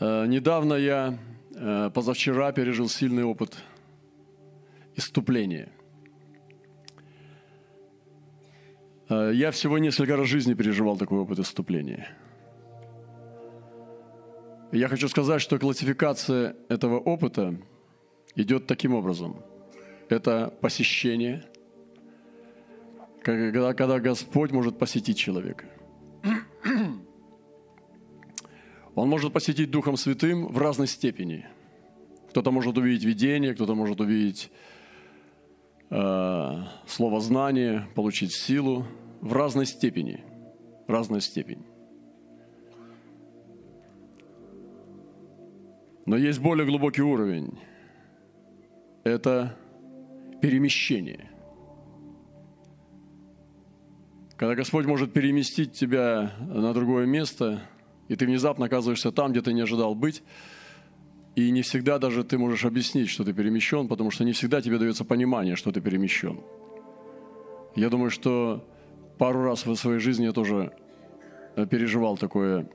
Э, недавно я, э, позавчера, пережил сильный опыт иступления. Э, я всего несколько раз в жизни переживал такой опыт иступления. Я хочу сказать, что классификация этого опыта идет таким образом. Это посещение, когда, когда Господь может посетить человека. Он может посетить Духом Святым в разной степени. Кто-то может увидеть видение, кто-то может увидеть э, слово знание, получить силу в разной степени. Разная степень. Но есть более глубокий уровень. Это перемещение. Когда Господь может переместить тебя на другое место – и ты внезапно оказываешься там, где ты не ожидал быть, и не всегда даже ты можешь объяснить, что ты перемещен, потому что не всегда тебе дается понимание, что ты перемещен. Я думаю, что пару раз в своей жизни я тоже э, переживал такое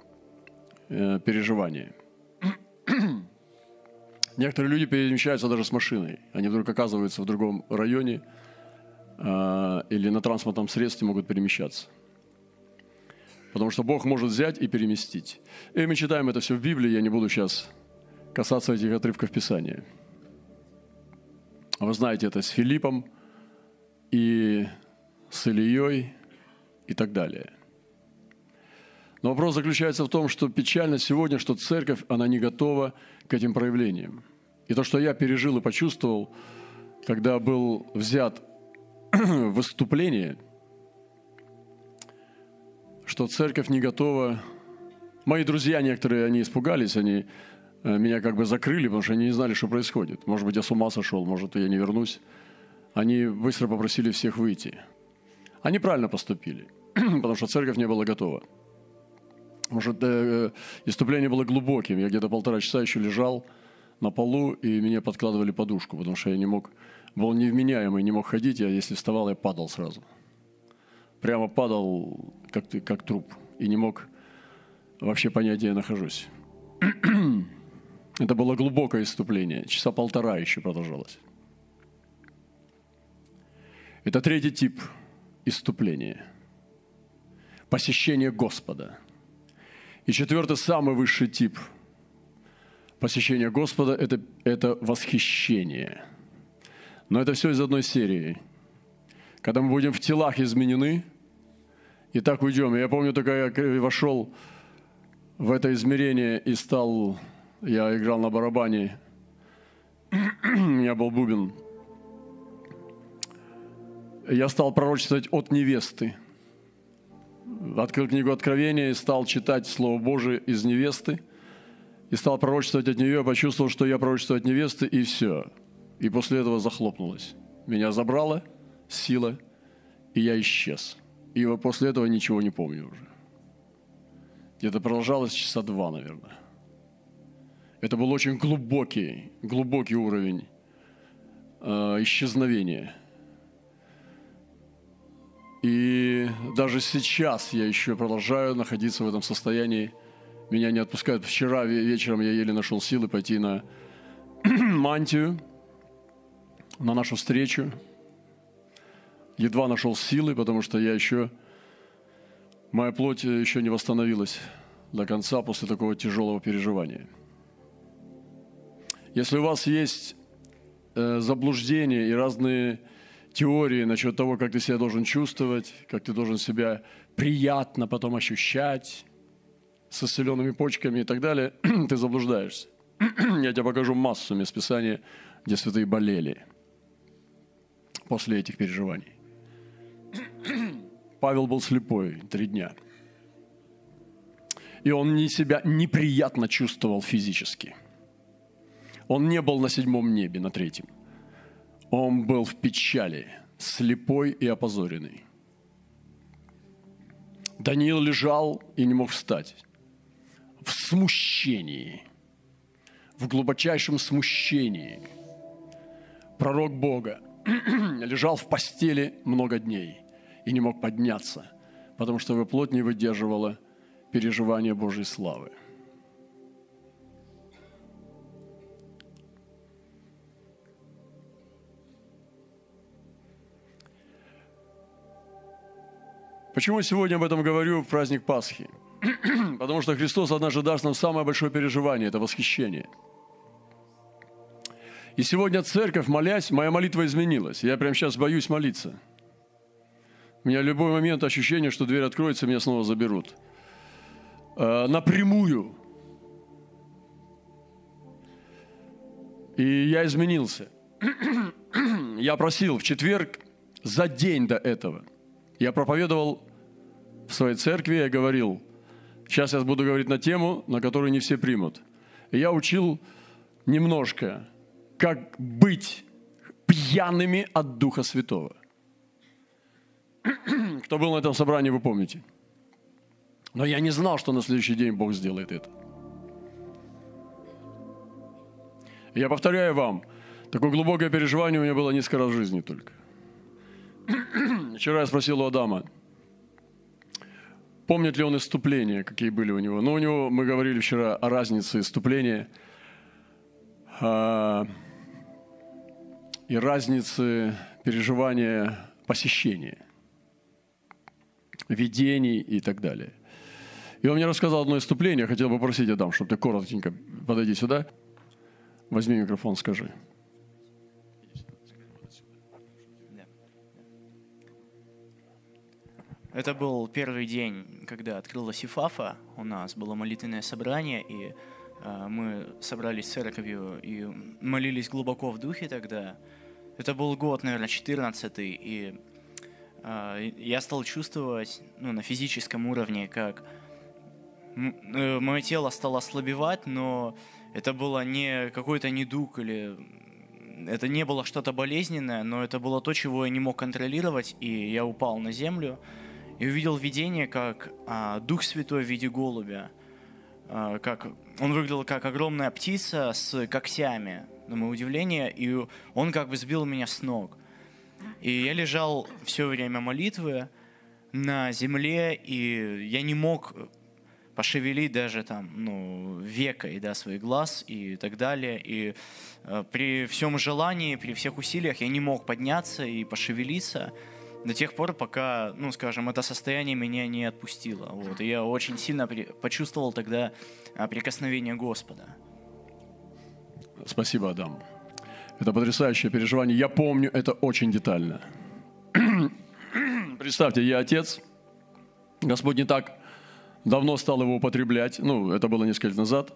э, переживание. Некоторые люди перемещаются даже с машиной. Они вдруг оказываются в другом районе э, или на транспортном средстве могут перемещаться. Потому что Бог может взять и переместить. И мы читаем это все в Библии, я не буду сейчас касаться этих отрывков Писания. Вы знаете это с Филиппом и с Ильей и так далее. Но вопрос заключается в том, что печально сегодня, что церковь, она не готова к этим проявлениям. И то, что я пережил и почувствовал, когда был взят выступление – что церковь не готова. Мои друзья некоторые, они испугались, они э, меня как бы закрыли, потому что они не знали, что происходит. Может быть, я с ума сошел, может, я не вернусь. Они быстро попросили всех выйти. Они правильно поступили, потому что церковь не была готова. Может, э, иступление было глубоким. Я где-то полтора часа еще лежал на полу, и мне подкладывали подушку, потому что я не мог, был невменяемый, не мог ходить, я если вставал, я падал сразу прямо падал как, как труп и не мог вообще понять, где я нахожусь. Это было глубокое иступление. Часа полтора еще продолжалось. Это третий тип иступления. Посещение Господа. И четвертый, самый высший тип посещения Господа это, – это восхищение. Но это все из одной серии – когда мы будем в телах изменены, и так уйдем. Я помню, только я вошел в это измерение и стал, я играл на барабане, у меня был бубен. Я стал пророчествовать от невесты. Открыл книгу Откровения и стал читать Слово Божие из невесты. И стал пророчествовать от нее, почувствовал, что я пророчествую от невесты, и все. И после этого захлопнулось. Меня забрало – сила, и я исчез. И после этого ничего не помню уже. Где-то продолжалось часа два, наверное. Это был очень глубокий, глубокий уровень э, исчезновения. И даже сейчас я еще продолжаю находиться в этом состоянии. Меня не отпускают. Вчера вечером я еле нашел силы пойти на мантию, на нашу встречу едва нашел силы, потому что я еще, моя плоть еще не восстановилась до конца после такого тяжелого переживания. Если у вас есть э, заблуждения и разные теории насчет того, как ты себя должен чувствовать, как ты должен себя приятно потом ощущать, с исцеленными почками и так далее, ты заблуждаешься. Я тебе покажу массу мест Писания, где святые болели после этих переживаний. Павел был слепой три дня. И он не себя неприятно чувствовал физически. Он не был на седьмом небе, на третьем. Он был в печали, слепой и опозоренный. Даниил лежал и не мог встать. В смущении, в глубочайшем смущении. Пророк Бога лежал в постели много дней – и не мог подняться, потому что его плоть не выдерживала переживания Божьей славы. Почему сегодня об этом говорю в праздник Пасхи? Потому что Христос однажды даст нам самое большое переживание – это восхищение. И сегодня церковь, молясь, моя молитва изменилась. Я прямо сейчас боюсь молиться – у меня в любой момент ощущение, что дверь откроется, меня снова заберут. Э, напрямую. И я изменился. я просил в четверг за день до этого. Я проповедовал в своей церкви, я говорил, сейчас я буду говорить на тему, на которую не все примут. И я учил немножко, как быть пьяными от Духа Святого. Кто был на этом собрании, вы помните. Но я не знал, что на следующий день Бог сделает это. Я повторяю вам, такое глубокое переживание у меня было несколько раз в жизни только. Вчера я спросил у Адама, помнит ли он иступления, какие были у него. Ну, у него, мы говорили вчера о разнице иступления а, и разнице переживания посещения, видений и так далее. И он мне рассказал одно иступление, я хотел попросить Адам, чтобы ты коротенько подойди сюда. Возьми микрофон, скажи. Это был первый день, когда открылась ИФАФа, у нас было молитвенное собрание, и э, мы собрались с церковью и молились глубоко в духе тогда. Это был год, наверное, 14 и я стал чувствовать ну, на физическом уровне, как э, мое тело стало ослабевать, но это было не какой-то недуг или это не было что-то болезненное, но это было то, чего я не мог контролировать, и я упал на землю и увидел видение, как а, Дух Святой в виде голубя, а, как он выглядел как огромная птица с когтями, на мое удивление, и он как бы сбил меня с ног. И я лежал все время молитвы на земле, и я не мог пошевелить даже там, ну, векой, да, свой глаз и так далее. И э, при всем желании, при всех усилиях я не мог подняться и пошевелиться до тех пор, пока, ну, скажем, это состояние меня не отпустило. Вот. И я очень сильно при... почувствовал тогда а, прикосновение Господа. Спасибо, Адам. Это потрясающее переживание. Я помню это очень детально. Представьте, я отец. Господь не так давно стал его употреблять, ну, это было несколько лет назад,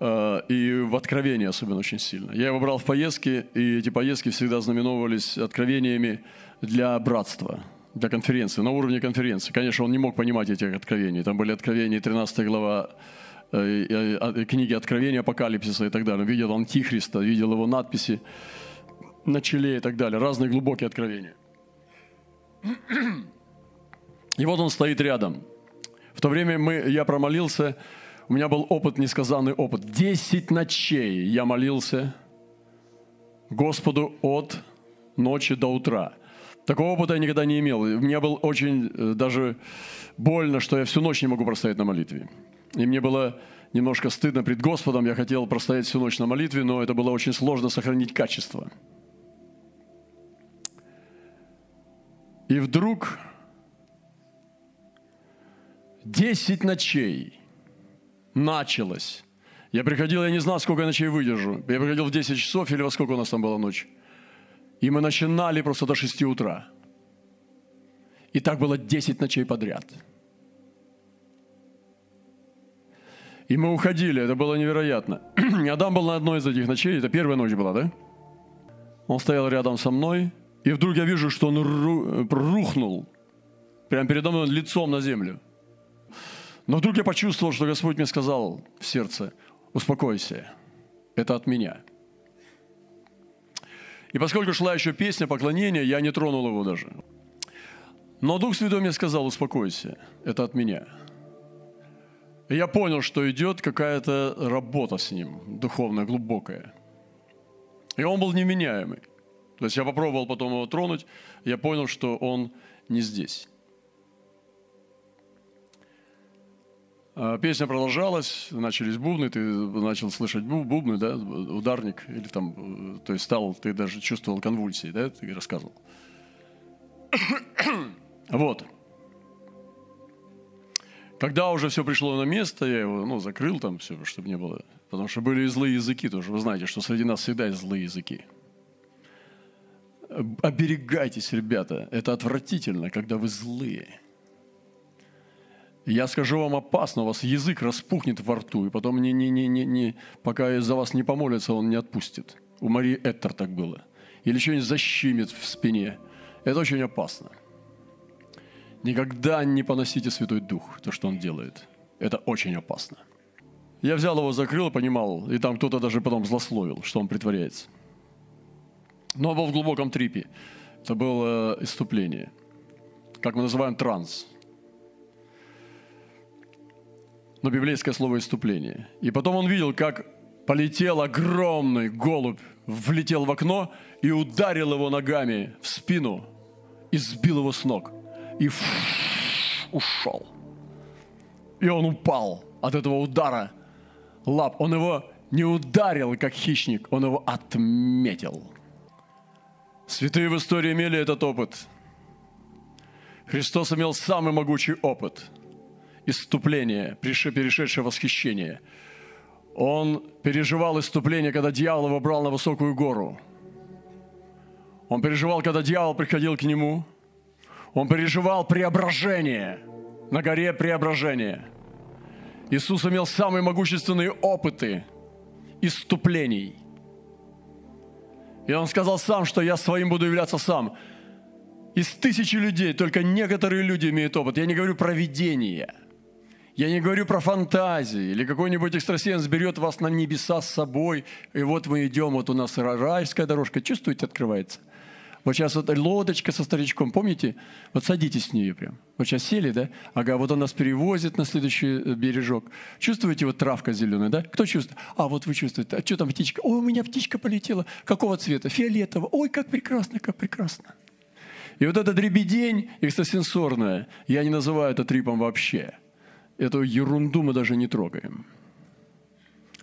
э, и в откровении особенно очень сильно. Я его брал в поездки, и эти поездки всегда знаменовались откровениями для братства, для конференции, на уровне конференции. Конечно, он не мог понимать этих откровений. Там были откровения, 13 глава книги Откровения, Апокалипсиса и так далее. Видел Антихриста, видел его надписи на челе и так далее. Разные глубокие откровения. И вот он стоит рядом – в то время мы, я промолился, у меня был опыт, несказанный опыт. Десять ночей я молился Господу от ночи до утра. Такого опыта я никогда не имел. Мне было очень э, даже больно, что я всю ночь не могу простоять на молитве. И мне было немножко стыдно пред Господом. Я хотел простоять всю ночь на молитве, но это было очень сложно сохранить качество. И вдруг Десять ночей началось. Я приходил, я не знал, сколько я ночей выдержу. Я приходил в 10 часов или во сколько у нас там была ночь. И мы начинали просто до 6 утра. И так было 10 ночей подряд. И мы уходили, это было невероятно. Адам был на одной из этих ночей, это первая ночь была, да? Он стоял рядом со мной, и вдруг я вижу, что он рухнул, прямо передо мной лицом на землю. Но вдруг я почувствовал, что Господь мне сказал в сердце, успокойся, это от меня. И поскольку шла еще песня поклонения, я не тронул его даже. Но Дух Святой мне сказал, успокойся, это от меня. Я понял, что идет какая-то работа с ним, духовная, глубокая. И он был неменяемый. То есть я попробовал потом его тронуть, я понял, что он не здесь. А, песня продолжалась, начались бубны, ты начал слышать бубны, да, ударник, или там, э, то есть стал, ты даже чувствовал конвульсии, да, ты рассказывал. Вот. Когда уже все пришло на место, я его ну, закрыл там все, чтобы не было. Потому что были и злые языки тоже. Вы знаете, что среди нас всегда есть злые языки. Оберегайтесь, ребята. Это отвратительно, когда вы злые. Я скажу вам опасно, у вас язык распухнет во рту, и потом не, не, не, не, не, пока за вас не помолится, он не отпустит. У Марии Эттер так было. Или что-нибудь защемит в спине. Это очень опасно. Никогда не поносите Святой Дух, то, что Он делает. Это очень опасно. Я взял его, закрыл, понимал, и там кто-то даже потом злословил, что он притворяется. Но он был в глубоком трипе. Это было иступление. Как мы называем транс. Но библейское слово иступление. И потом он видел, как полетел огромный голубь, влетел в окно и ударил его ногами в спину и сбил его с ног. И ушел. И он упал от этого удара лап. Он его не ударил, как хищник, он его отметил. Святые в истории имели этот опыт. Христос имел самый могучий опыт иступления, перешедшее восхищение. Он переживал иступление, когда дьявол его брал на высокую гору. Он переживал, когда дьявол приходил к нему. Он переживал преображение на горе преображения – Иисус имел самые могущественные опыты иступлений. И Он сказал сам, что я своим буду являться сам. Из тысячи людей только некоторые люди имеют опыт. Я не говорю про видение. Я не говорю про фантазии. Или какой-нибудь экстрасенс берет вас на небеса с собой. И вот мы идем, вот у нас райская дорожка. Чувствуете, открывается. Вот сейчас вот лодочка со старичком, помните? Вот садитесь с нее прям. Вот сейчас сели, да? Ага, вот он нас перевозит на следующий э, бережок. Чувствуете вот травка зеленая, да? Кто чувствует? А, вот вы чувствуете. А что там птичка? Ой, у меня птичка полетела. Какого цвета? Фиолетового. Ой, как прекрасно, как прекрасно. И вот этот дребедень экстрасенсорная, я не называю это трипом вообще. Эту ерунду мы даже не трогаем.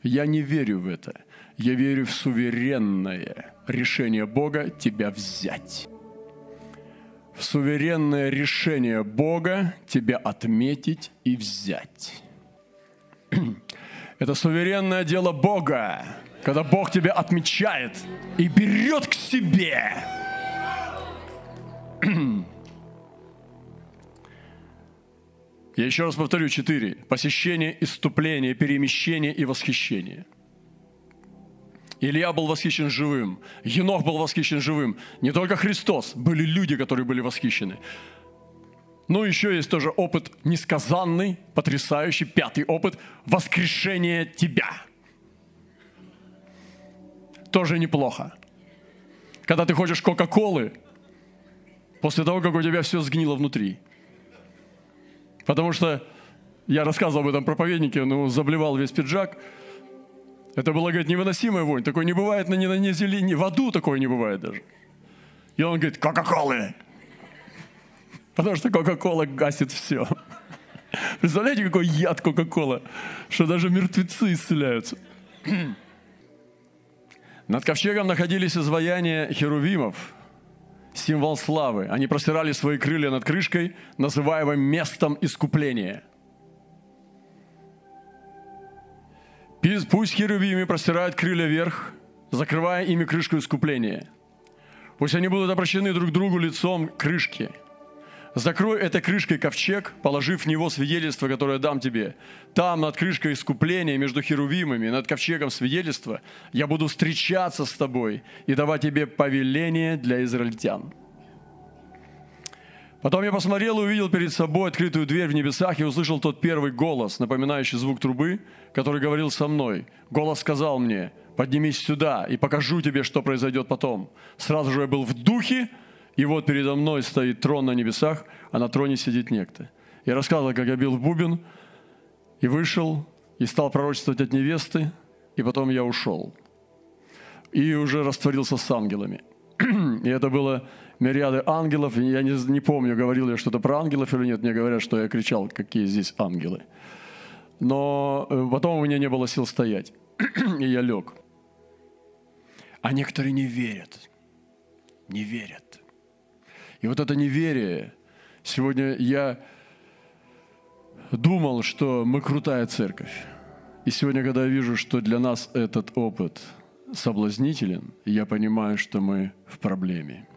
Я не верю в это. Я верю в суверенное решение Бога тебя взять. В суверенное решение Бога тебя отметить и взять. Это суверенное дело Бога, когда Бог тебя отмечает и берет к себе. Я еще раз повторю четыре. Посещение, иступление, перемещение и восхищение – Илья был восхищен живым, Енох был восхищен живым. Не только Христос, были люди, которые были восхищены. Но еще есть тоже опыт несказанный, потрясающий, пятый опыт – воскрешение тебя. Тоже неплохо. Когда ты хочешь Кока-Колы, после того, как у тебя все сгнило внутри. Потому что я рассказывал об этом проповеднике, ну, заблевал весь пиджак – это была, говорит, невыносимая вонь. Такое не бывает на, на земле, ни в аду такое не бывает даже. И он говорит, Кока-Колы. Потому что Кока-Кола гасит все. Представляете, какой яд Кока-Кола, что даже мертвецы исцеляются. Над ковчегом находились изваяния херувимов, символ славы. Они простирали свои крылья над крышкой, называемым местом искупления – Пусть херувимы простирают крылья вверх, закрывая ими крышку искупления. Пусть они будут обращены друг к другу лицом к крышке. Закрой этой крышкой ковчег, положив в него свидетельство, которое дам тебе. Там, над крышкой искупления, между херувимами, над ковчегом свидетельства, я буду встречаться с тобой и давать тебе повеление для израильтян. Потом я посмотрел и увидел перед собой открытую дверь в небесах и услышал тот первый голос, напоминающий звук трубы, который говорил со мной. Голос сказал мне, поднимись сюда и покажу тебе, что произойдет потом. Сразу же я был в духе, и вот передо мной стоит трон на небесах, а на троне сидит некто. Я рассказывал, как я бил в бубен, и вышел, и стал пророчествовать от невесты, и потом я ушел. И уже растворился с ангелами. И это было мириады ангелов. Я не, не помню, говорил я что-то про ангелов или нет. Мне говорят, что я кричал, какие здесь ангелы. Но э, потом у меня не было сил стоять. И я лег. А некоторые не верят. Не верят. И вот это неверие, сегодня я думал, что мы крутая церковь. И сегодня, когда я вижу, что для нас этот опыт соблазнителен, я понимаю, что мы в проблеме.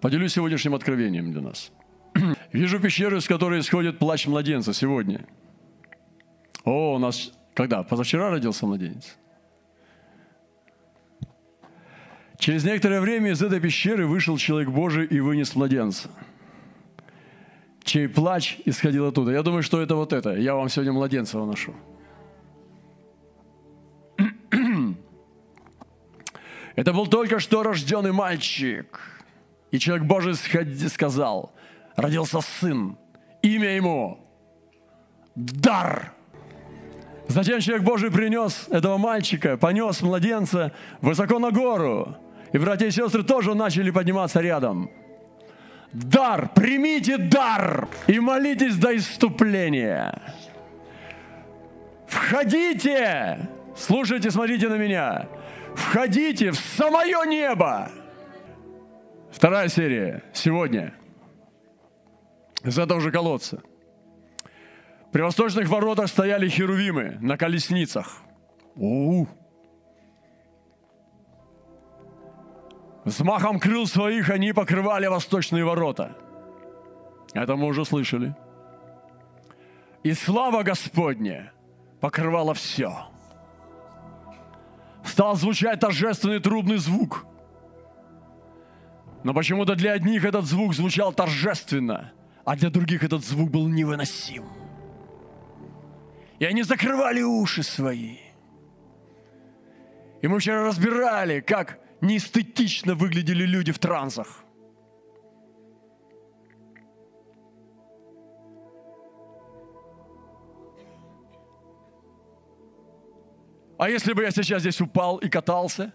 Поделюсь сегодняшним откровением для нас. Вижу пещеру, из которой исходит плач младенца сегодня. О, у нас когда? Позавчера родился младенец. Через некоторое время из этой пещеры вышел человек Божий и вынес младенца, чей плач исходил оттуда. Я думаю, что это вот это. Я вам сегодня младенца выношу. Это был только что рожденный мальчик. И человек Божий сказал, родился сын, имя ему Дар. Затем человек Божий принес этого мальчика, понес младенца высоко на гору. И братья и сестры тоже начали подниматься рядом. Дар, примите дар и молитесь до иступления. Входите, слушайте, смотрите на меня. Входите в самое небо. Вторая серия сегодня. Из этого же колодца. При восточных воротах стояли херувимы на колесницах. У-у-у. Взмахом крыл своих они покрывали восточные ворота. Это мы уже слышали. И слава Господня покрывала все. Стал звучать торжественный трубный звук. Но почему-то для одних этот звук звучал торжественно, а для других этот звук был невыносим. И они закрывали уши свои. И мы вчера разбирали, как неэстетично выглядели люди в трансах. А если бы я сейчас здесь упал и катался?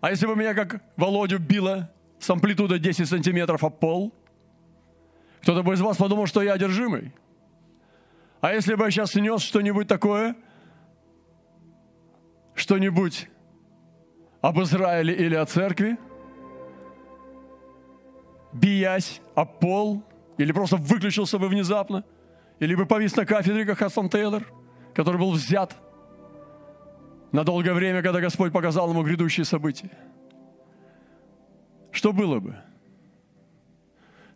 А если бы меня как Володю било с амплитудой 10 сантиметров об пол? Кто-то бы из вас подумал, что я одержимый. А если бы я сейчас нес что-нибудь такое, что-нибудь об Израиле или о церкви, биясь об пол, или просто выключился бы внезапно, или бы повис на кафедре, как Хасан Тейлор, который был взят на долгое время, когда Господь показал ему грядущие события. Что было бы?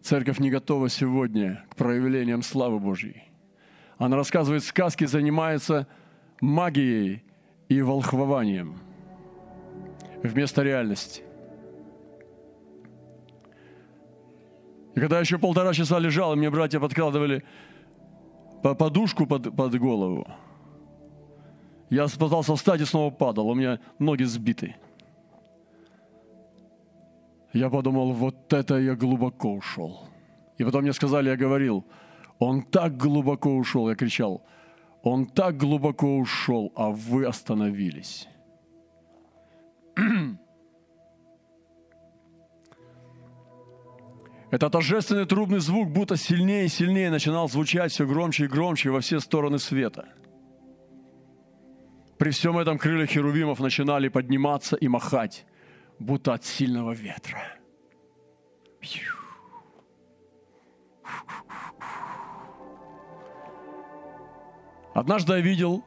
Церковь не готова сегодня к проявлениям славы Божьей. Она рассказывает сказки, занимается магией и волхвованием – вместо реальности. И когда я еще полтора часа лежал, и мне братья подкладывали подушку под, под голову, я пытался встать и снова падал. У меня ноги сбиты. Я подумал, вот это я глубоко ушел. И потом мне сказали, я говорил, он так глубоко ушел. Я кричал, он так глубоко ушел, а вы остановились. Это торжественный трубный звук будто сильнее и сильнее начинал звучать все громче и громче во все стороны света. При всем этом крылья херувимов начинали подниматься и махать, будто от сильного ветра. Однажды я видел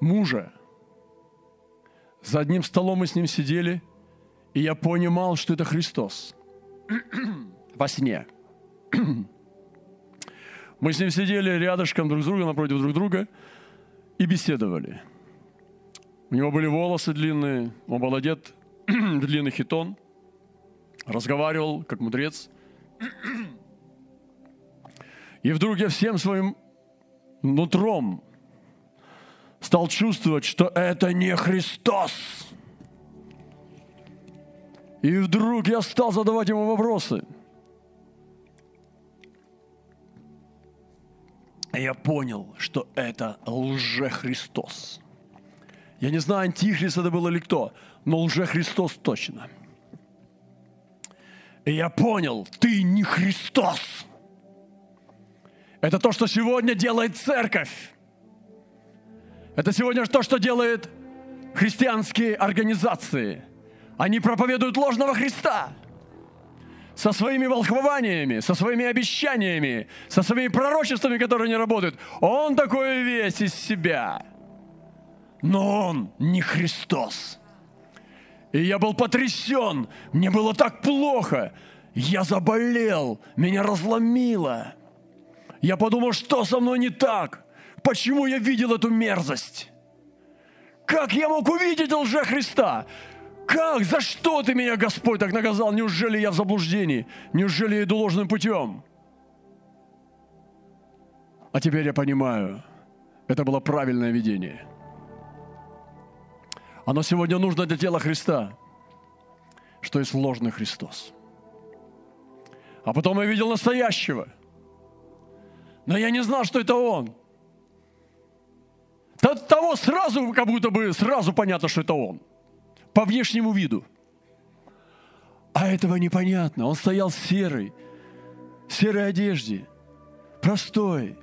мужа. За одним столом мы с ним сидели, и я понимал, что это Христос во сне. Мы с ним сидели рядышком друг с другом, напротив друг друга, и беседовали. У него были волосы длинные, он был одет в длинный хитон, разговаривал как мудрец. И вдруг я всем своим нутром стал чувствовать, что это не Христос. И вдруг я стал задавать ему вопросы. И я понял, что это лже-Христос. Я не знаю, антихрист это был или кто, но лже-Христос точно. И я понял, ты не Христос. Это то, что сегодня делает церковь. Это сегодня то, что делают христианские организации. Они проповедуют ложного Христа. со своими волхвованиями, со своими обещаниями, со своими пророчествами, которые не работают. Он такой весь из себя. Но он не Христос. И я был потрясен. Мне было так плохо. Я заболел. Меня разломило. Я подумал, что со мной не так? Почему я видел эту мерзость? Как я мог увидеть лже Христа? Как? За что ты меня, Господь, так наказал? Неужели я в заблуждении? Неужели я иду ложным путем? А теперь я понимаю, это было правильное видение. Оно сегодня нужно для тела Христа, что есть ложный Христос. А потом я видел настоящего. Но я не знал, что это он. Того сразу, как будто бы сразу понятно, что это он. По внешнему виду. А этого непонятно. Он стоял серый, в серой одежде, простой,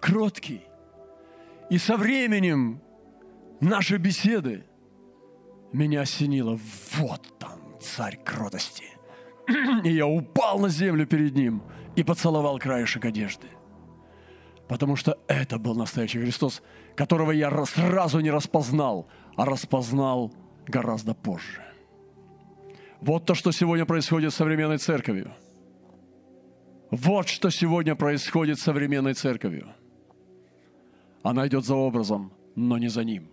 кроткий. И со временем нашей беседы меня осенило. Вот там царь кротости. И я упал на землю перед ним и поцеловал краешек одежды. Потому что это был настоящий Христос, которого я сразу не распознал, а распознал гораздо позже. Вот то, что сегодня происходит с современной церковью. Вот что сегодня происходит с современной церковью. Она идет за образом, но не за ним.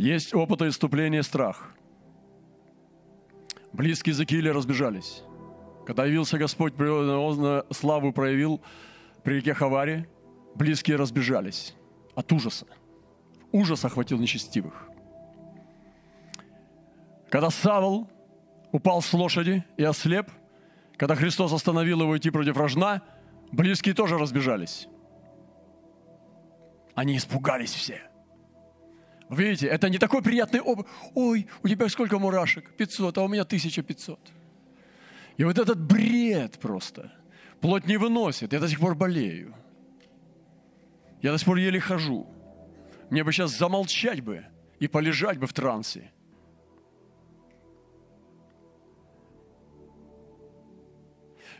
Есть опыт иступления страх – Близкие Закиили разбежались. Когда явился Господь, он славу проявил при реке Хавари, близкие разбежались от ужаса. Ужас охватил нечестивых. Когда Савл упал с лошади и ослеп, когда Христос остановил его идти против рожна, близкие тоже разбежались. Они испугались все. Видите, это не такой приятный опыт. Ой, у тебя сколько мурашек? 500, а у меня 1500. И вот этот бред просто. Плоть не выносит. Я до сих пор болею. Я до сих пор еле хожу. Мне бы сейчас замолчать бы и полежать бы в трансе.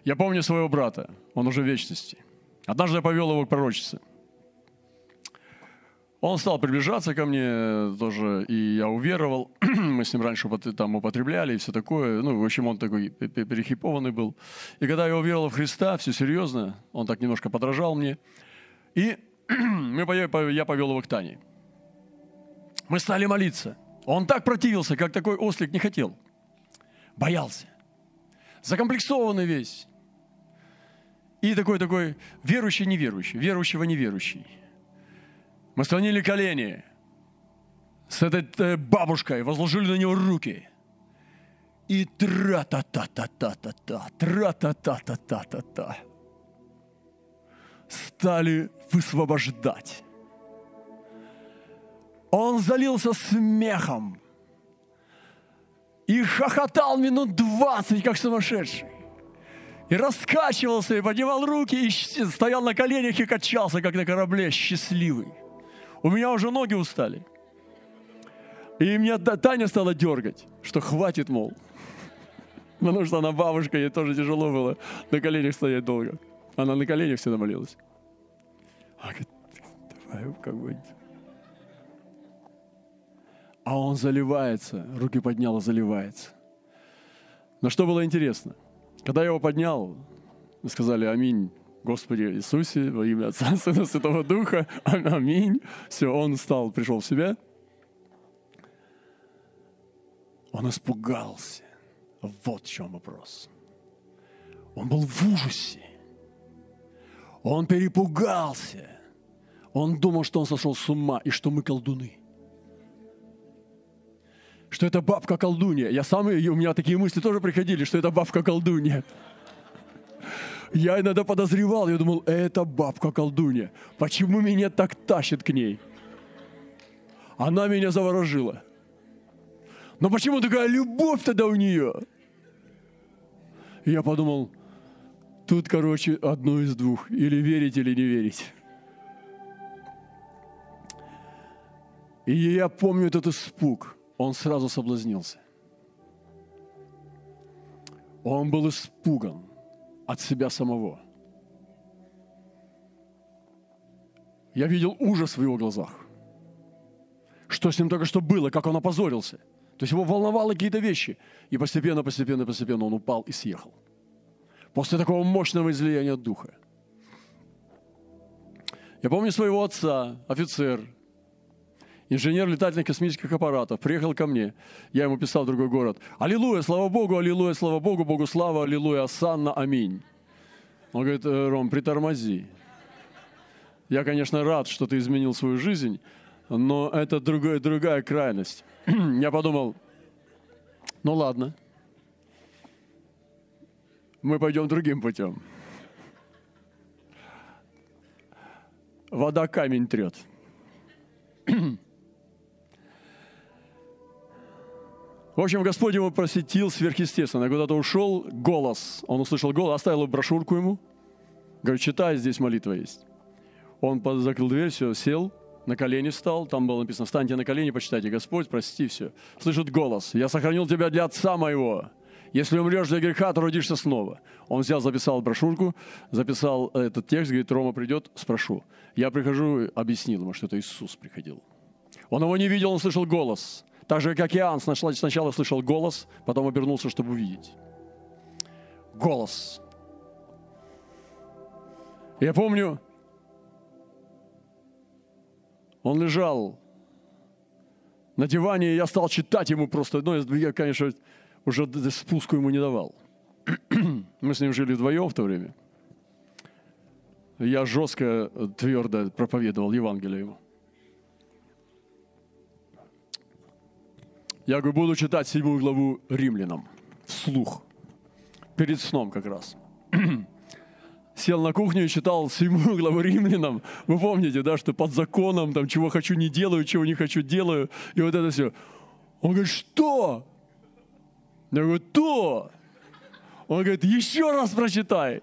Я помню своего брата, он уже в вечности. Однажды я повел его к пророчице. Он стал приближаться ко мне тоже, и я уверовал. Мы с ним раньше там употребляли и все такое. Ну, в общем, он такой перехипованный был. И когда я уверовал в Христа, все серьезно, он так немножко подражал мне. И мы, я повел его к Тане. Мы стали молиться. Он так противился, как такой ослик не хотел. Боялся. Закомплексованный весь. И такой-такой верующий-неверующий, верующего-неверующий. Мы склонили колени с этой э, бабушкой, возложили на него руки. И тра-та-та-та-та-та-та, тра-та-та-та-та-та-та. Стали высвобождать. Он залился смехом и хохотал минут двадцать, как сумасшедший. И раскачивался, и поднимал руки, и стоял на коленях и качался, как на корабле, счастливый. У меня уже ноги устали. И меня Таня стала дергать, что хватит, мол. Потому что она бабушка, ей тоже тяжело было на коленях стоять долго. Она на коленях всегда молилась. Она говорит, давай как бы... А он заливается, руки поднял заливается. Но что было интересно? Когда я его поднял, сказали «Аминь», Господи Иисусе, во имя Отца, Сына, Святого Духа, аминь. Все, он встал, пришел в себя. Он испугался. Вот в чем вопрос. Он был в ужасе. Он перепугался. Он думал, что он сошел с ума и что мы колдуны. Что это бабка колдунья. Я сам, у меня такие мысли тоже приходили, что это бабка колдунья. Я иногда подозревал, я думал, это бабка-колдунья. Почему меня так тащит к ней? Она меня заворожила. Но почему такая любовь тогда у нее? Я подумал, тут, короче, одно из двух. Или верить, или не верить. И я помню этот испуг. Он сразу соблазнился. Он был испуган от себя самого. Я видел ужас в его глазах. Что с ним только что было, как он опозорился. То есть его волновало какие-то вещи. И постепенно, постепенно, постепенно он упал и съехал. После такого мощного излияния духа. Я помню своего отца, офицер, инженер летательных космических аппаратов, приехал ко мне. Я ему писал в другой город. Аллилуйя, слава Богу, аллилуйя, слава Богу, Богу слава, аллилуйя, Санна, аминь. Он говорит, «Э, Ром, притормози. Я, конечно, рад, что ты изменил свою жизнь, но это другая, другая крайность. Я подумал, ну ладно, мы пойдем другим путем. Вода камень трет. В общем, Господь его просветил сверхъестественно. Куда-то ушел голос. Он услышал голос, оставил брошюрку ему. Говорит, читай, здесь молитва есть. Он закрыл дверь, все, сел, на колени встал. Там было написано, встаньте на колени, почитайте, Господь, прости, все. Слышит голос, я сохранил тебя для отца моего. Если умрешь для греха, то родишься снова. Он взял, записал брошюрку, записал этот текст, говорит, Рома придет, спрошу. Я прихожу, объяснил ему, что это Иисус приходил. Он его не видел, он слышал голос. Так же, как Иоанн сначала, слышал голос, потом обернулся, чтобы увидеть. Голос. Я помню, он лежал на диване, и я стал читать ему просто. Ну, я, конечно, уже спуску ему не давал. Мы с ним жили вдвоем в то время. Я жестко, твердо проповедовал Евангелие ему. Я говорю, буду читать седьмую главу римлянам вслух. Перед сном как раз. Сел на кухню и читал седьмую главу римлянам. Вы помните, да, что под законом, там, чего хочу не делаю, чего не хочу делаю. И вот это все. Он говорит, что? Я говорю, то. Он говорит, еще раз прочитай.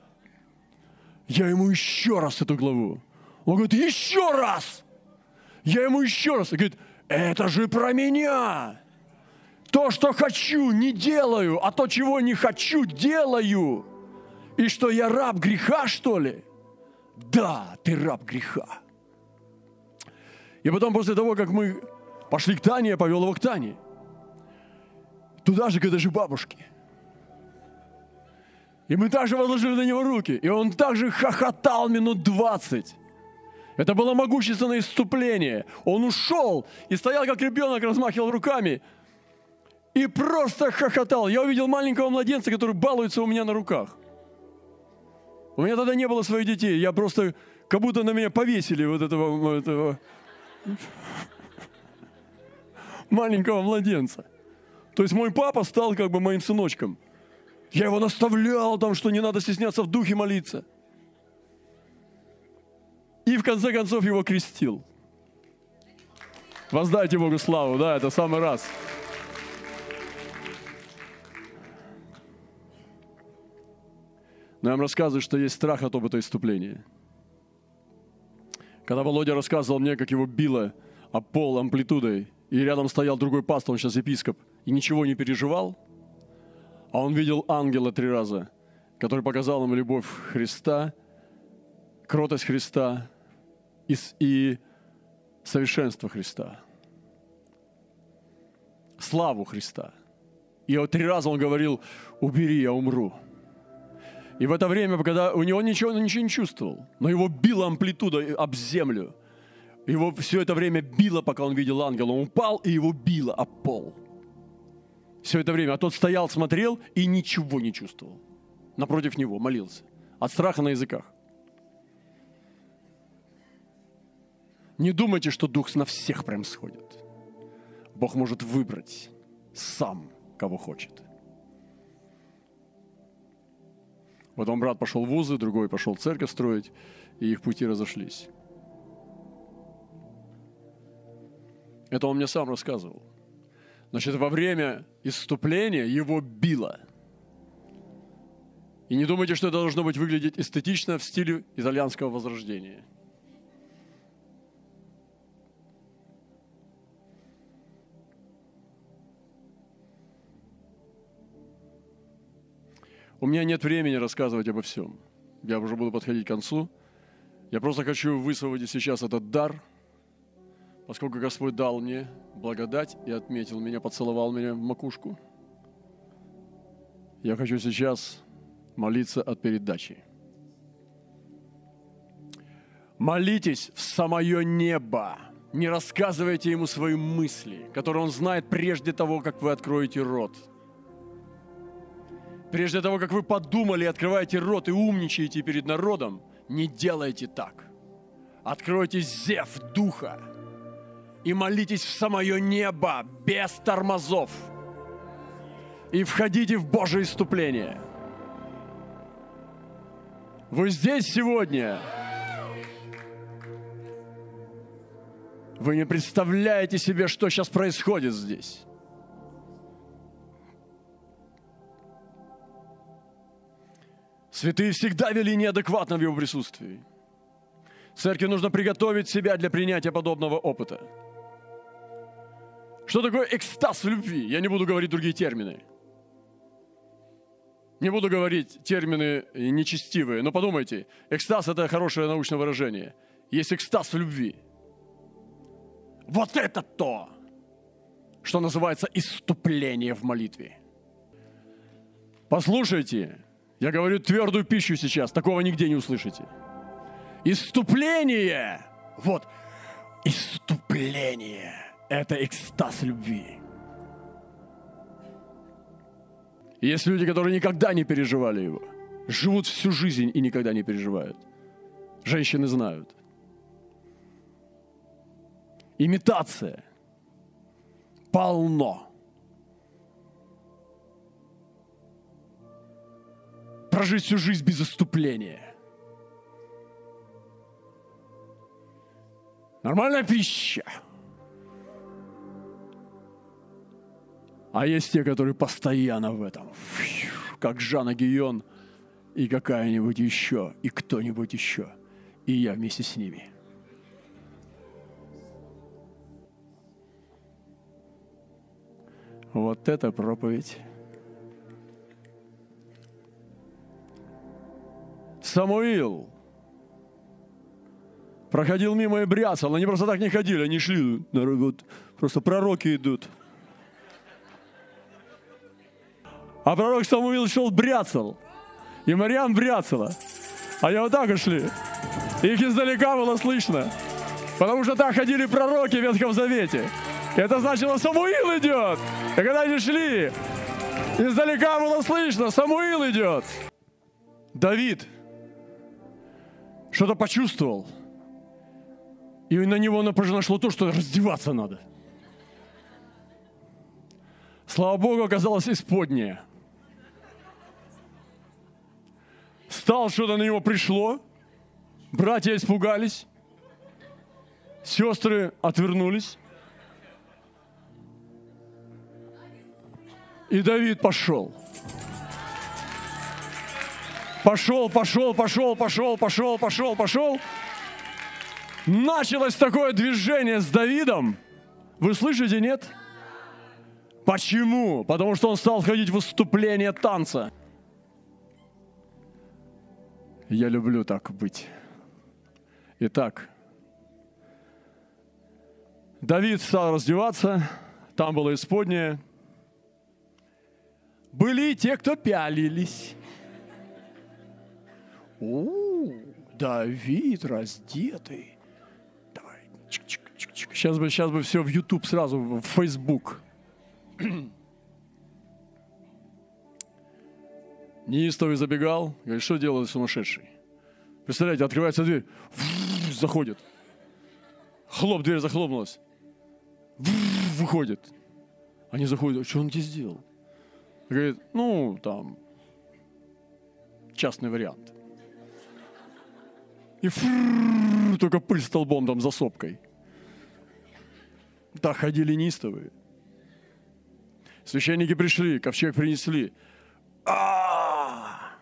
Я ему еще раз эту главу. Он говорит, еще раз. Я ему еще раз. Он говорит, это же про меня. То, что хочу, не делаю, а то, чего не хочу, делаю. И что я раб греха, что ли? Да, ты раб греха. И потом после того, как мы пошли к Тане, я повел его к Тане. Туда же, к этой же бабушке. И мы также возложили на него руки. И он также хохотал минут двадцать. Это было могущественное иступление. Он ушел и стоял, как ребенок, размахивал руками – и просто хохотал. Я увидел маленького младенца, который балуется у меня на руках. У меня тогда не было своих детей. Я просто, как будто на меня повесили вот этого, этого маленького младенца. То есть мой папа стал как бы моим сыночком. Я его наставлял там, что не надо стесняться в духе молиться. И в конце концов его крестил. Воздайте Богу славу, да, это самый раз. Но я вам рассказываю, что есть страх от опыта иступления. Когда Володя рассказывал мне, как его било о пол амплитудой, и рядом стоял другой пастор, он сейчас епископ, и ничего не переживал, а он видел ангела три раза, который показал ему любовь Христа, кротость Христа и, и совершенство Христа, славу Христа. И вот три раза он говорил, убери, я умру. И в это время, когда у него ничего, он ничего не чувствовал, но его била амплитуда об землю. Его все это время било, пока он видел ангела. Он упал, и его било об пол. Все это время. А тот стоял, смотрел и ничего не чувствовал. Напротив него молился. От страха на языках. Не думайте, что Дух на всех прям сходит. Бог может выбрать сам, кого хочет. Потом брат пошел в вузы, другой пошел церковь строить, и их пути разошлись. Это он мне сам рассказывал. Значит, во время исступления его било. И не думайте, что это должно быть выглядеть эстетично в стиле итальянского возрождения. У меня нет времени рассказывать обо всем. Я уже буду подходить к концу. Я просто хочу высвободить сейчас этот дар, поскольку Господь дал мне благодать и отметил меня, поцеловал меня в макушку. Я хочу сейчас молиться от передачи. Молитесь в самое небо. Не рассказывайте ему свои мысли, которые он знает прежде того, как вы откроете рот. Прежде того, как вы подумали, открываете рот и умничаете перед народом, не делайте так. Откройте зев духа и молитесь в самое небо без тормозов. И входите в Божие иступление. Вы здесь сегодня. Вы не представляете себе, что сейчас происходит здесь. Святые всегда вели неадекватно в его присутствии. Церкви нужно приготовить себя для принятия подобного опыта. Что такое экстаз любви? Я не буду говорить другие термины. Не буду говорить термины нечестивые, но подумайте, экстаз – это хорошее научное выражение. Есть экстаз любви. Вот это то, что называется иступление в молитве. Послушайте, я говорю твердую пищу сейчас, такого нигде не услышите. Иступление, вот, иступление – это экстаз любви. Есть люди, которые никогда не переживали его, живут всю жизнь и никогда не переживают. Женщины знают. Имитация. Полно. Прожить всю жизнь без иступления. Нормальная пища. А есть те, которые постоянно в этом. Как Жанна Гион и какая-нибудь еще, и кто-нибудь еще. И я вместе с ними. Вот это проповедь. Самуил проходил мимо и бряцал. Они просто так не ходили, они шли. Вот, просто пророки идут. А пророк Самуил шел бряцал. И Мариам бряцала. Они вот так и шли. Их издалека было слышно. Потому что так ходили пророки в Ветхом Завете. И это значило, Самуил идет. И когда они шли, издалека было слышно, Самуил идет. Давид – что-то почувствовал. И на него нашло то, что раздеваться надо. Слава Богу, оказалось исподнее. Стал, что-то на него пришло. Братья испугались. Сестры отвернулись. И Давид пошел. Пошел, пошел, пошел, пошел, пошел, пошел, пошел. Началось такое движение с Давидом. Вы слышите, нет? Почему? Потому что он стал ходить в выступление танца. Я люблю так быть. Итак, Давид стал раздеваться, там было исподнее. Были те, кто пялились. О, Давид раздетый. Давай. Чик -чик -чик -чик. Сейчас бы, сейчас бы все в YouTube сразу, в Facebook. Неистовый забегал, говорит, что делает сумасшедший? Представляете, открывается дверь, заходит. Хлоп, дверь захлопнулась. Выходит. Они заходят, что он здесь сделал? Говорит, ну, там, частный вариант. И фрррр, только пыль столбом там за сопкой. Так ходили нистовые. Священники пришли, ковчег принесли. А,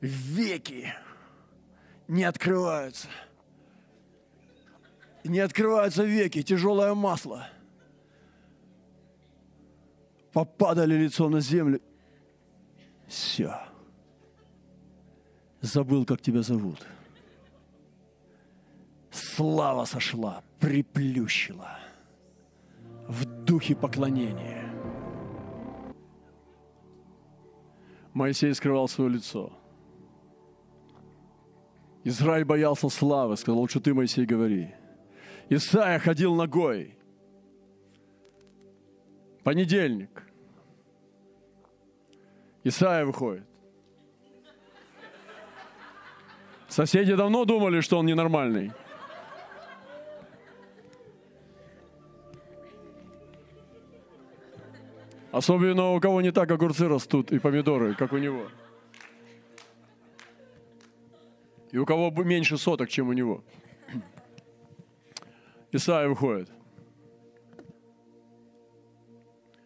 веки не открываются. Не открываются веки, тяжелое масло. Попадали лицом на землю. Все. Забыл, как тебя зовут. Слава сошла, приплющила в духе поклонения. Моисей скрывал свое лицо. Израиль боялся славы, сказал, лучше ты, Моисей, говори. Исаия ходил ногой. Понедельник. Исаия выходит. Соседи давно думали, что он ненормальный. Особенно у кого не так огурцы растут и помидоры, как у него. И у кого меньше соток, чем у него. Исаия выходит.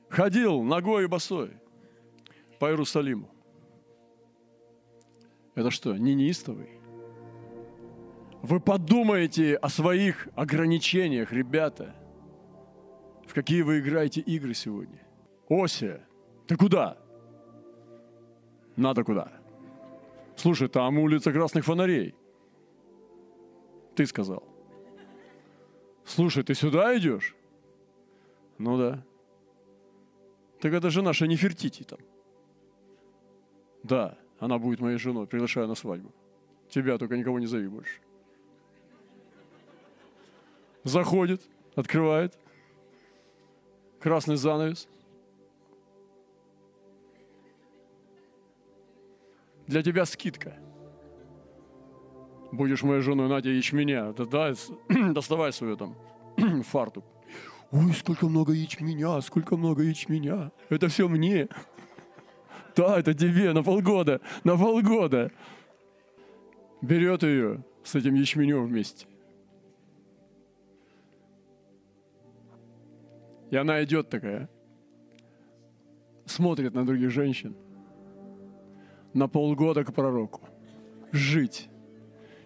Ходил ногой и босой по Иерусалиму. Это что, не неистовый? Вы подумаете о своих ограничениях, ребята. В какие вы играете игры сегодня? Ося, ты куда? Надо куда? Слушай, там улица красных фонарей. Ты сказал. Слушай, ты сюда идешь? Ну да. Так это же наша Нефертити там. Да, она будет моей женой, приглашаю на свадьбу. Тебя только никого не зови больше. Заходит, открывает. Красный занавес. Для тебя скидка. Будешь моей женой, Надя, ячменя. Да, доставай свою там фартук. Ой, сколько много ячменя, сколько много ячменя. Это все мне. Да, это тебе на полгода, на полгода. Берет ее с этим ячменем вместе. И она идет такая, смотрит на других женщин, на полгода к пророку, жить.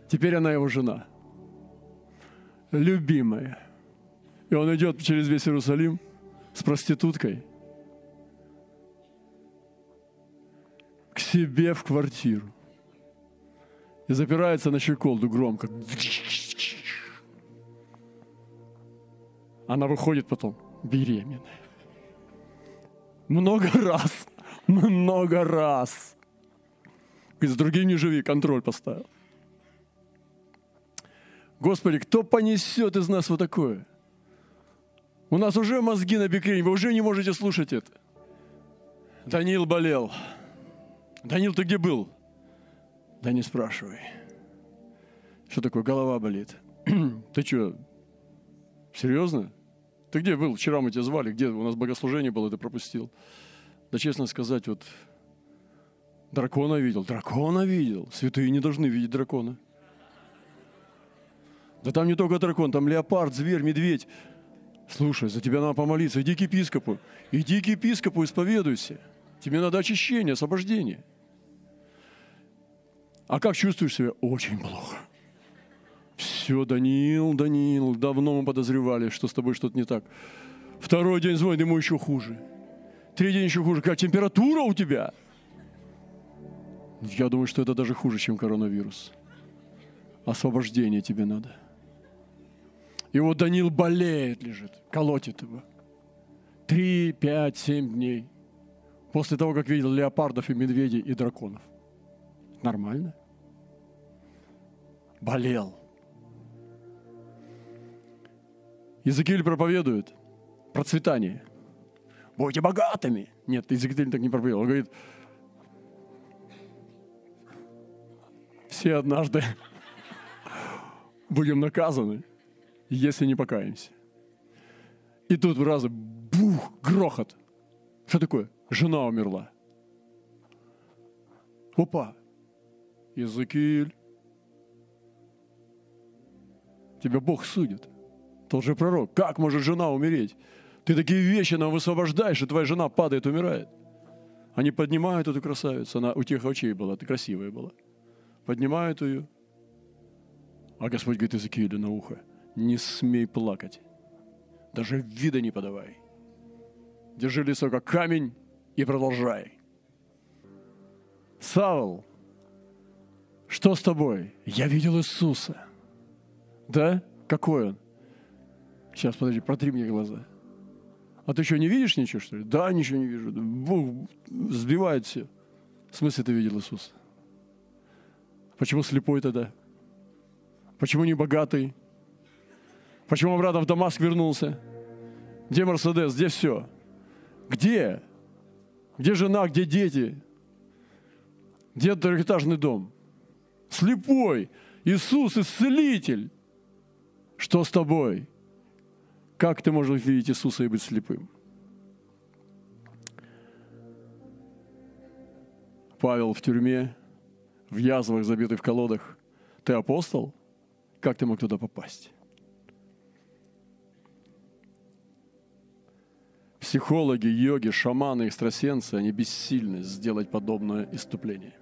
Теперь она его жена, любимая. И он идет через весь Иерусалим с проституткой к себе в квартиру. И запирается на щеколду громко. Она выходит потом беременная. Много раз. Много раз. И с другим не живи, контроль поставил. Господи, кто понесет из нас вот такое? У нас уже мозги на бекрень, вы уже не можете слушать это. Даниил болел. Данил, ты где был? Да не спрашивай. Что такое, голова болит? ты что, серьезно? Ты где был? Вчера мы тебя звали, где у нас богослужение было, ты пропустил. Да честно сказать, вот дракона видел. Дракона видел. Святые не должны видеть дракона. Да там не только дракон, там леопард, зверь, медведь. Слушай, за тебя надо помолиться. Иди к епископу. Иди к епископу, исповедуйся. Тебе надо очищение, освобождение. А как чувствуешь себя? Очень плохо. Все, Даниил, Даниил, давно мы подозревали, что с тобой что-то не так. Второй день звонит, ему еще хуже. Третий день еще хуже. Какая температура у тебя? Я думаю, что это даже хуже, чем коронавирус. Освобождение тебе надо. И вот Даниил болеет, лежит, колотит его. Три, пять, семь дней. После того, как видел леопардов и медведей и драконов. Нормально. Болел. Иезекииль проповедует процветание. Будьте богатыми. Нет, Иезекииль так не проповедовал. Он говорит, все однажды будем наказаны, если не покаемся. И тут в разы бух, грохот. Что такое? Жена умерла. Опа. Иезекииль. Тебя Бог судит. Тот же пророк. Как может жена умереть? Ты такие вещи нам высвобождаешь, и твоя жена падает, умирает. Они поднимают эту красавицу. Она у тех очей была, ты красивая была. Поднимают ее. А Господь говорит Иезекиилю на ухо, не смей плакать. Даже вида не подавай. Держи лицо как камень и продолжай. Саул Что с тобой? Я видел Иисуса. Да? Какой он? Сейчас, подожди, протри мне глаза. А ты что, не видишь ничего, что ли? Да, ничего не вижу. Бог сбивает все. В смысле ты видел Иисуса? Почему слепой тогда? Почему не богатый? Почему обратно в Дамаск вернулся? Где Мерседес? Где все? Где? Где жена? Где дети? Где трехэтажный дом? Слепой. Иисус, исцелитель. Что с тобой? Как ты можешь видеть Иисуса и быть слепым? Павел в тюрьме, в язвах, забитый в колодах. Ты апостол? Как ты мог туда попасть? Психологи, йоги, шаманы, экстрасенсы, они бессильны сделать подобное иступление.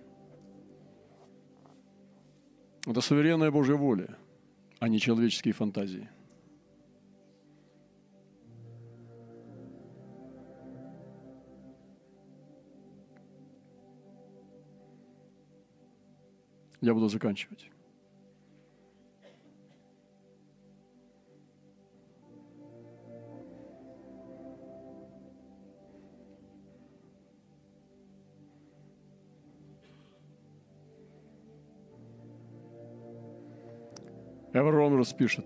Это суверенная Божья воля, а не человеческие фантазии – Я буду заканчивать. Эвер Ромерс пишет.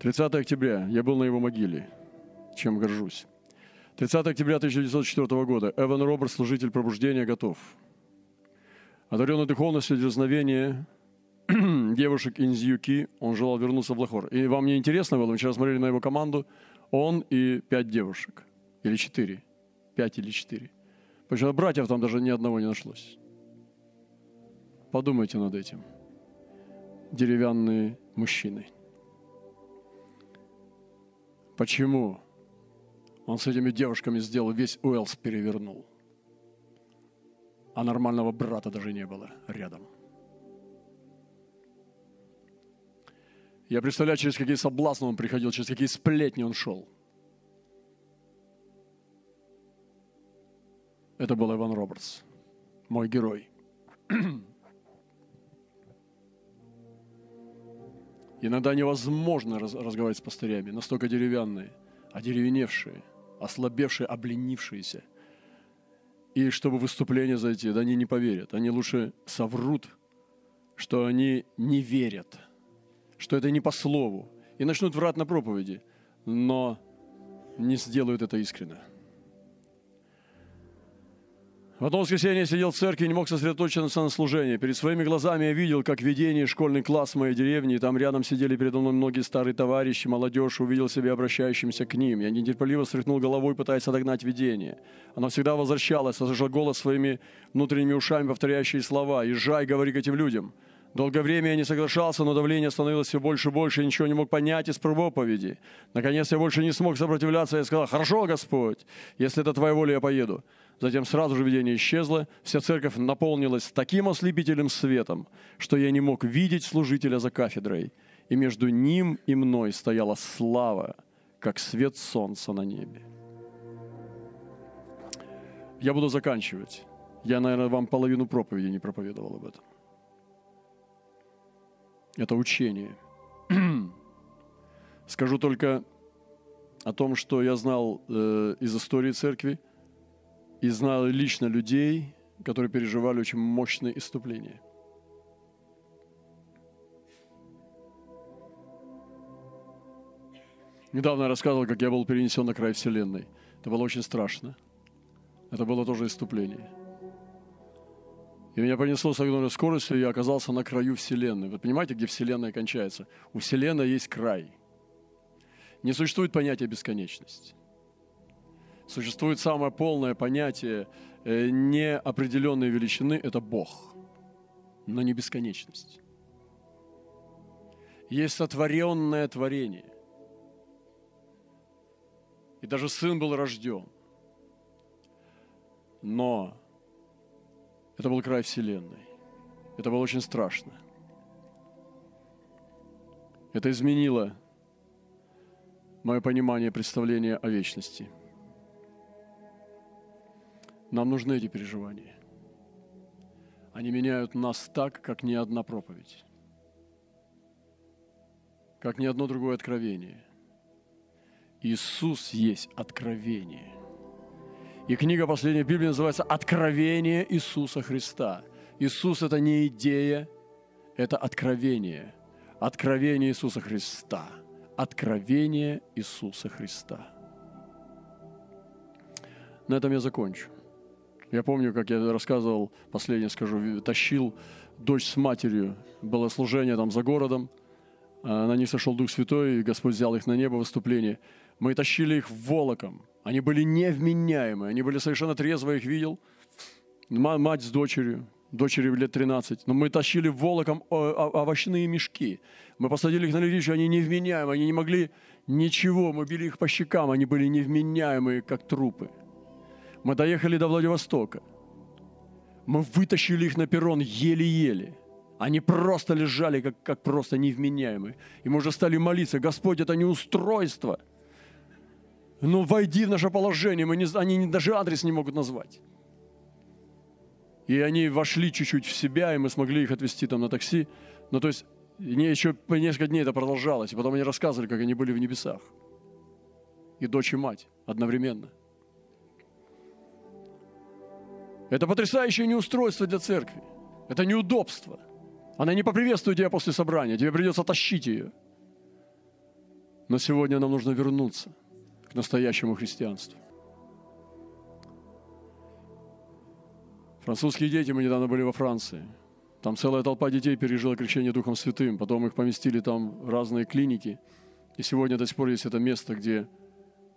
30 октября. Я был на его могиле, чем горжусь. 30 октября 1904 года. Эван Робертс, служитель пробуждения, готов одаренный духовностью дерзновения девушек Инзюки, он желал вернуться в Лахор. И вам не интересно было, мы вчера смотрели на его команду, он и пять девушек. Или четыре. Пять или четыре. Почему братьев там даже ни одного не нашлось. Подумайте над этим. Деревянные мужчины. Почему он с этими девушками сделал, весь Уэллс перевернул? А нормального брата даже не было рядом. Я представляю, через какие соблазны он приходил, через какие сплетни он шел. Это был Иван Робертс, мой герой. Иногда невозможно разговаривать с пастырями, настолько деревянные, одеревеневшие, ослабевшие, обленившиеся – и чтобы выступление зайти, да они не поверят. Они лучше соврут, что они не верят, что это не по слову. И начнут врать на проповеди, но не сделают это искренне. В одно воскресенье сидел в церкви и не мог сосредоточиться на служении. Перед своими глазами я видел, как видение школьный класс в моей деревне, и там рядом сидели передо мной многие старые товарищи, молодежь, увидел себя обращающимся к ним. Я нетерпеливо стряхнул головой, пытаясь отогнать видение. Оно всегда возвращалось, слышал голос своими внутренними ушами, повторяющие слова «Езжай, говори к этим людям». Долгое время я не соглашался, но давление становилось все больше и больше, и ничего не мог понять из проповеди. Наконец я больше не смог сопротивляться, я сказал, «Хорошо, Господь, если это Твоя воля, я поеду». Затем сразу же видение исчезло, вся церковь наполнилась таким ослепительным светом, что я не мог видеть служителя за кафедрой, и между ним и мной стояла слава, как свет солнца на небе. Я буду заканчивать. Я, наверное, вам половину проповеди не проповедовал об этом. Это учение. Скажу только о том, что я знал э, из истории церкви – и знал лично людей, которые переживали очень мощные иступления. Недавно я рассказывал, как я был перенесен на край Вселенной. Это было очень страшно. Это было тоже иступление. И меня понесло с огромной скоростью, и я оказался на краю Вселенной. Вы понимаете, где Вселенная кончается? У Вселенной есть край. Не существует понятия бесконечности. Существует самое полное понятие э, неопределенной величины – это Бог, но не бесконечность. Есть сотворенное творение. И даже сын был рожден. Но это был край Вселенной. Это было очень страшно. Это изменило мое понимание, представление о вечности – нам нужны эти переживания. они меняют нас так, как ни одна проповедь, как ни одно другое откровение. Иисус есть откровение. И книга последняя Библии называется «Откровение Иисуса Христа». Иисус – это не идея, это откровение. Откровение Иисуса Христа. Откровение Иисуса Христа. На этом я закончу. Я помню, как я рассказывал, последнее скажу, тащил дочь с матерью, было служение там за городом, а на них сошел Дух Святой, и Господь взял их на небо выступление. Мы тащили их волоком. Они были невменяемые, они были совершенно трезвые, их видел. Мать с дочерью, дочери лет 13. Но мы тащили волоком овощные мешки. Мы посадили их на летище, они невменяемые, они не могли ничего. Мы били их по щекам, они были невменяемые, как трупы. Мы доехали до Владивостока. Мы вытащили их на перрон еле-еле. Они просто лежали, как, как просто невменяемые. И мы уже стали молиться, Господь, это не устройство. Ну, войди в наше положение. Мы не, они даже адрес не могут назвать. И они вошли чуть-чуть в себя, и мы смогли их отвезти там на такси. Ну, то есть, не, еще несколько дней это продолжалось. И потом они рассказывали, как они были в небесах. И дочь и мать одновременно – Это потрясающее неустройство для церкви. Это неудобство. Она не поприветствует тебя после собрания, тебе придется тащить ее. Но сегодня нам нужно вернуться к настоящему христианству. Французские дети, мы недавно были во Франции. Там целая толпа детей пережила крещение Духом Святым. Потом их поместили там в разные клиники. И сегодня до сих пор есть это место, где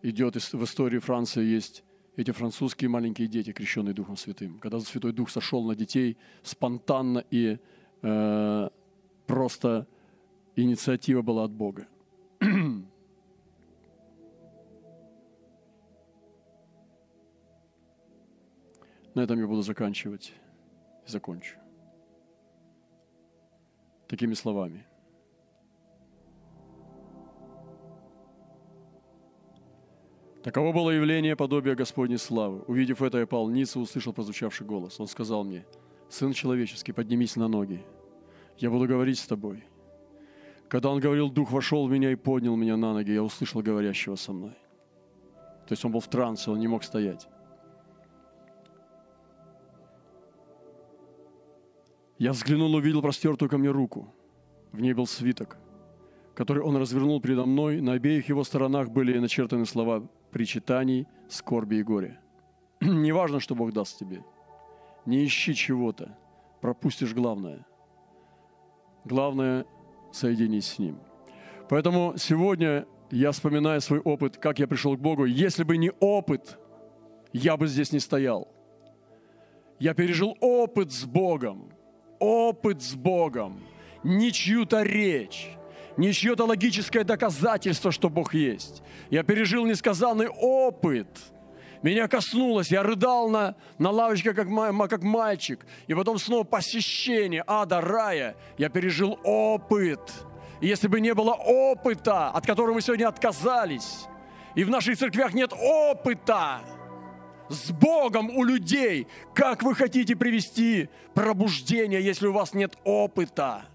идет в истории Франции есть эти французские маленькие дети, крещенные Духом Святым. Когда Святой Дух сошел на детей спонтанно и э, просто инициатива была от Бога. На этом я буду заканчивать и закончу. Такими словами – Таково было явление подобия Господней славы. Увидев это, я пал ниц и услышал прозвучавший голос. Он сказал мне, «Сын человеческий, поднимись на ноги. Я буду говорить с тобой». Когда он говорил, Дух вошел в меня и поднял меня на ноги, я услышал говорящего со мной. То есть он был в трансе, он не мог стоять. Я взглянул и увидел простертую ко мне руку. В ней был свиток, который он развернул передо мной. На обеих его сторонах были начертаны слова причитаний, скорби и горя. Не важно, что Бог даст тебе. Не ищи чего-то. Пропустишь главное. Главное – соединись с Ним. Поэтому сегодня я вспоминаю свой опыт, как я пришел к Богу. Если бы не опыт, я бы здесь не стоял. Я пережил опыт с Богом. Опыт с Богом. Не чью-то речь не чье-то логическое доказательство, что Бог есть. Я пережил несказанный опыт. Меня коснулось, я рыдал на, на лавочке, как, как мальчик. И потом снова посещение ада, рая. Я пережил опыт. И если бы не было опыта, от которого мы сегодня отказались, и в наших церквях нет опыта с Богом у людей, как вы хотите привести пробуждение, если у вас нет опыта?